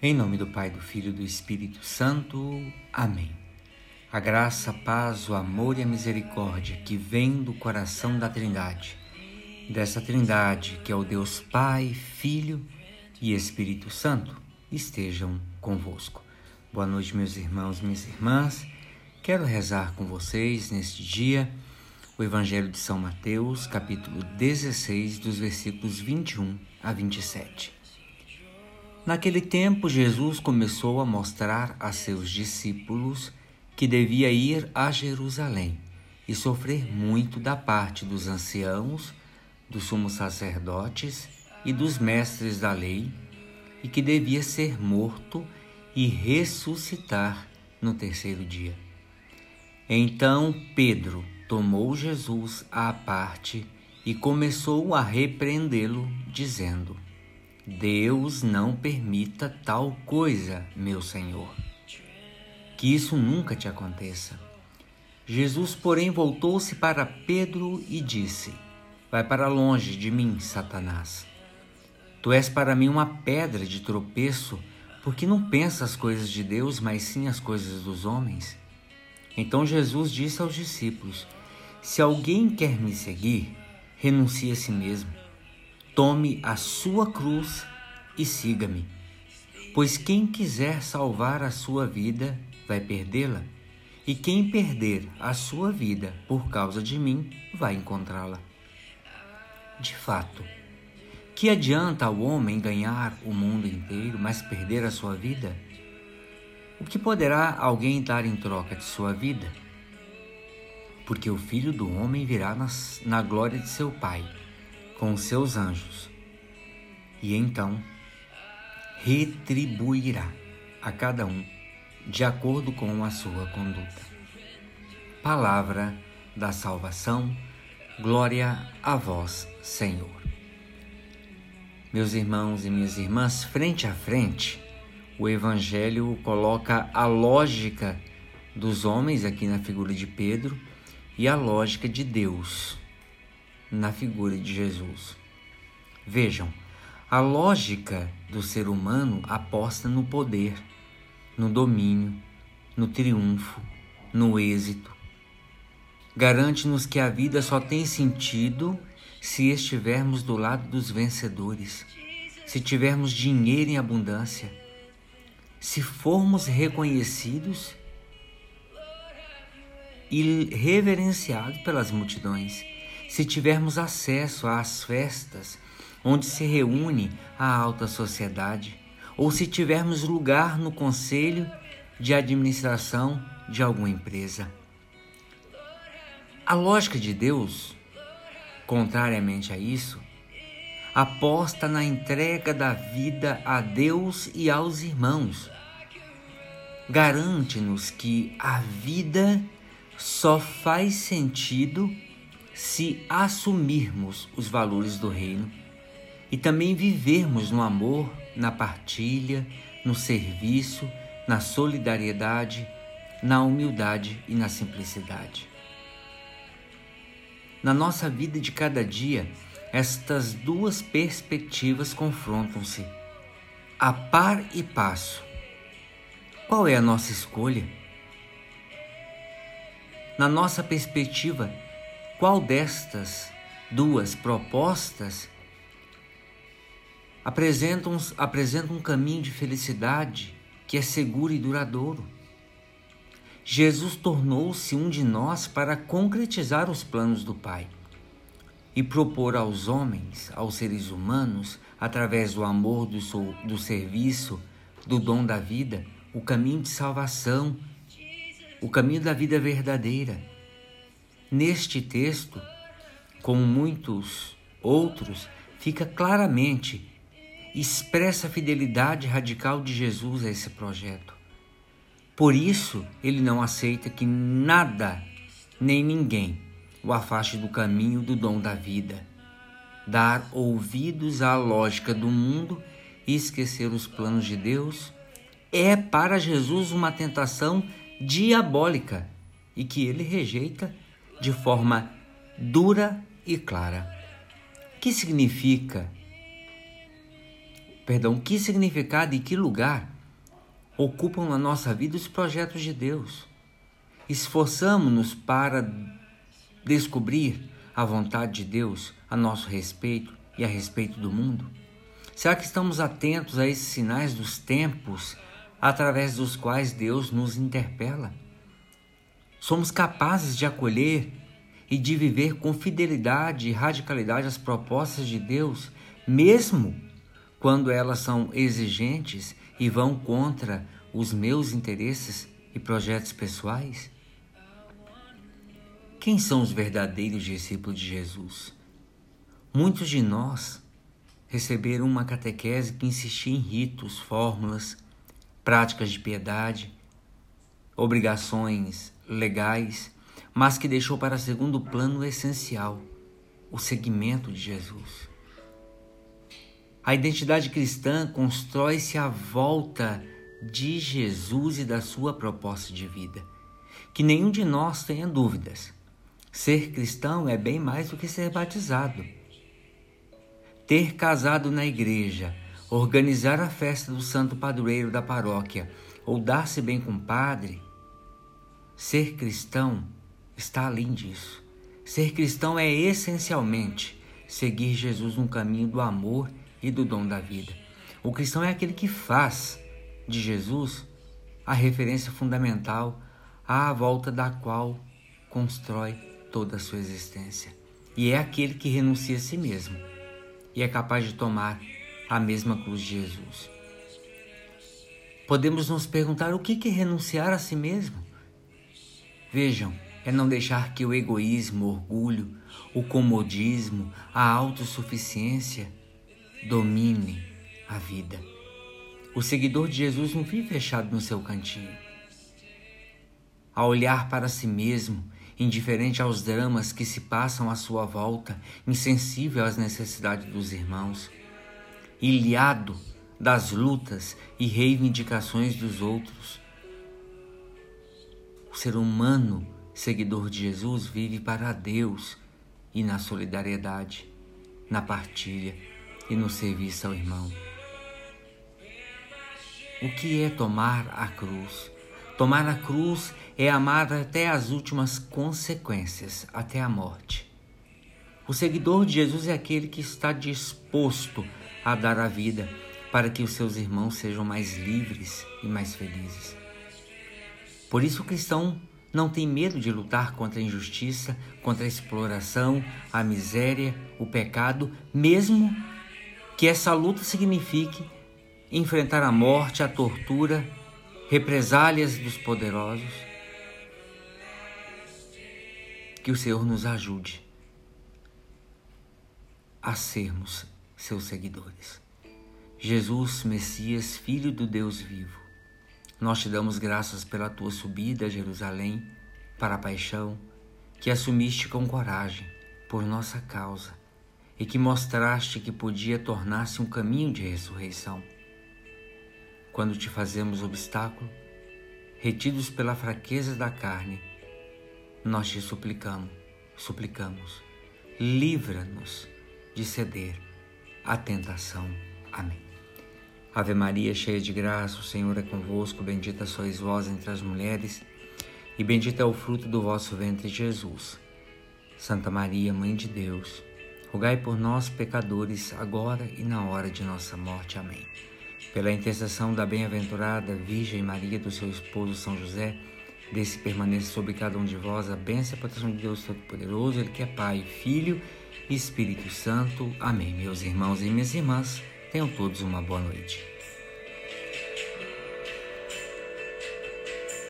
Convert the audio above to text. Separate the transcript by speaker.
Speaker 1: Em nome do Pai, do Filho e do Espírito Santo. Amém. A graça, a paz, o amor e a misericórdia que vem do coração da Trindade, dessa Trindade que é o Deus Pai, Filho e Espírito Santo, estejam convosco. Boa noite, meus irmãos minhas irmãs. Quero rezar com vocês neste dia o Evangelho de São Mateus, capítulo 16, dos versículos 21 a 27. Naquele tempo, Jesus começou a mostrar a seus discípulos que devia ir a Jerusalém e sofrer muito da parte dos anciãos, dos sumos sacerdotes e dos mestres da lei, e que devia ser morto e ressuscitar no terceiro dia. Então Pedro tomou Jesus à parte e começou a repreendê-lo, dizendo: Deus não permita tal coisa, meu Senhor. Que isso nunca te aconteça. Jesus, porém, voltou-se para Pedro e disse: Vai para longe de mim, Satanás. Tu és para mim uma pedra de tropeço, porque não pensas as coisas de Deus, mas sim as coisas dos homens. Então Jesus disse aos discípulos: Se alguém quer me seguir, renuncie a si mesmo Tome a sua cruz e siga-me. Pois quem quiser salvar a sua vida vai perdê-la, e quem perder a sua vida por causa de mim vai encontrá-la. De fato, que adianta ao homem ganhar o mundo inteiro, mas perder a sua vida? O que poderá alguém dar em troca de sua vida? Porque o filho do homem virá nas, na glória de seu Pai com seus anjos, e então retribuirá a cada um de acordo com a sua conduta. Palavra da salvação, glória a vós, Senhor. Meus irmãos e minhas irmãs, frente a frente, o Evangelho coloca a lógica dos homens, aqui na figura de Pedro, e a lógica de Deus na figura de Jesus. Vejam, a lógica do ser humano aposta no poder, no domínio, no triunfo, no êxito. Garante-nos que a vida só tem sentido se estivermos do lado dos vencedores, se tivermos dinheiro em abundância, se formos reconhecidos e reverenciados pelas multidões se tivermos acesso às festas onde se reúne a alta sociedade, ou se tivermos lugar no conselho de administração de alguma empresa. A lógica de Deus, contrariamente a isso, aposta na entrega da vida a Deus e aos irmãos. Garante-nos que a vida só faz sentido se assumirmos os valores do reino e também vivermos no amor, na partilha, no serviço, na solidariedade, na humildade e na simplicidade. Na nossa vida de cada dia, estas duas perspectivas confrontam-se, a par e passo. Qual é a nossa escolha? Na nossa perspectiva, qual destas duas propostas apresenta um, apresenta um caminho de felicidade que é seguro e duradouro? Jesus tornou-se um de nós para concretizar os planos do Pai e propor aos homens, aos seres humanos, através do amor, do, do serviço, do dom da vida, o caminho de salvação, o caminho da vida verdadeira Neste texto, como muitos outros, fica claramente expressa a fidelidade radical de Jesus a esse projeto. Por isso, ele não aceita que nada nem ninguém o afaste do caminho do dom da vida. Dar ouvidos à lógica do mundo e esquecer os planos de Deus é para Jesus uma tentação diabólica e que ele rejeita de forma dura e clara. Que significa perdão, que significado e que lugar ocupam na nossa vida os projetos de Deus. Esforçamos-nos para descobrir a vontade de Deus a nosso respeito e a respeito do mundo? Será que estamos atentos a esses sinais dos tempos através dos quais Deus nos interpela? Somos capazes de acolher e de viver com fidelidade e radicalidade as propostas de Deus, mesmo quando elas são exigentes e vão contra os meus interesses e projetos pessoais? Quem são os verdadeiros discípulos de Jesus? Muitos de nós receberam uma catequese que insistia em ritos, fórmulas, práticas de piedade, obrigações legais, mas que deixou para segundo plano o essencial, o seguimento de Jesus. A identidade cristã constrói-se à volta de Jesus e da sua proposta de vida. Que nenhum de nós tenha dúvidas. Ser cristão é bem mais do que ser batizado. Ter casado na igreja, organizar a festa do santo padroeiro da paróquia ou dar-se bem com o padre, ser cristão está além disso. Ser cristão é essencialmente seguir Jesus no caminho do amor e do dom da vida. O cristão é aquele que faz de Jesus a referência fundamental à volta da qual constrói toda a sua existência. E é aquele que renuncia a si mesmo e é capaz de tomar a mesma cruz de Jesus. Podemos nos perguntar o que é renunciar a si mesmo? Vejam, é não deixar que o egoísmo, o orgulho, o comodismo, a autossuficiência domine a vida. O seguidor de Jesus não vive fechado no seu cantinho. A olhar para si mesmo, indiferente aos dramas que se passam à sua volta, insensível às necessidades dos irmãos, ilhado das lutas e reivindicações dos outros. O ser humano, seguidor de Jesus, vive para Deus e na solidariedade, na partilha e no serviço ao irmão. O que é tomar a cruz? Tomar a cruz é amar até as últimas consequências, até a morte. O seguidor de Jesus é aquele que está disposto a dar a vida para que os seus irmãos sejam mais livres e mais felizes. Por isso, o cristão não tem medo de lutar contra a injustiça, contra a exploração, a miséria, o pecado, mesmo que essa luta signifique enfrentar a morte, a tortura, represálias dos poderosos. Que o Senhor nos ajude a sermos seus seguidores. Jesus, Messias, Filho do Deus vivo, nós te damos graças pela tua subida a Jerusalém para a paixão que assumiste com coragem por nossa causa e que mostraste que podia tornar-se um caminho de ressurreição. Quando te fazemos obstáculo, retidos pela fraqueza da carne, nós te suplicamos, suplicamos, livra-nos de ceder à tentação. Amém. Ave Maria, cheia de graça, o Senhor é convosco, bendita sois vós entre as mulheres, e bendito é o fruto do vosso ventre, Jesus. Santa Maria, Mãe de Deus, rogai por nós, pecadores, agora e na hora de nossa morte. Amém. Pela intercessão da bem-aventurada Virgem Maria, do seu esposo São José, desse permaneça sobre cada um de vós a bênção e a proteção de Deus Todo-Poderoso, Ele que é Pai, Filho e Espírito Santo. Amém. Meus irmãos e minhas irmãs, tenham todos uma boa noite.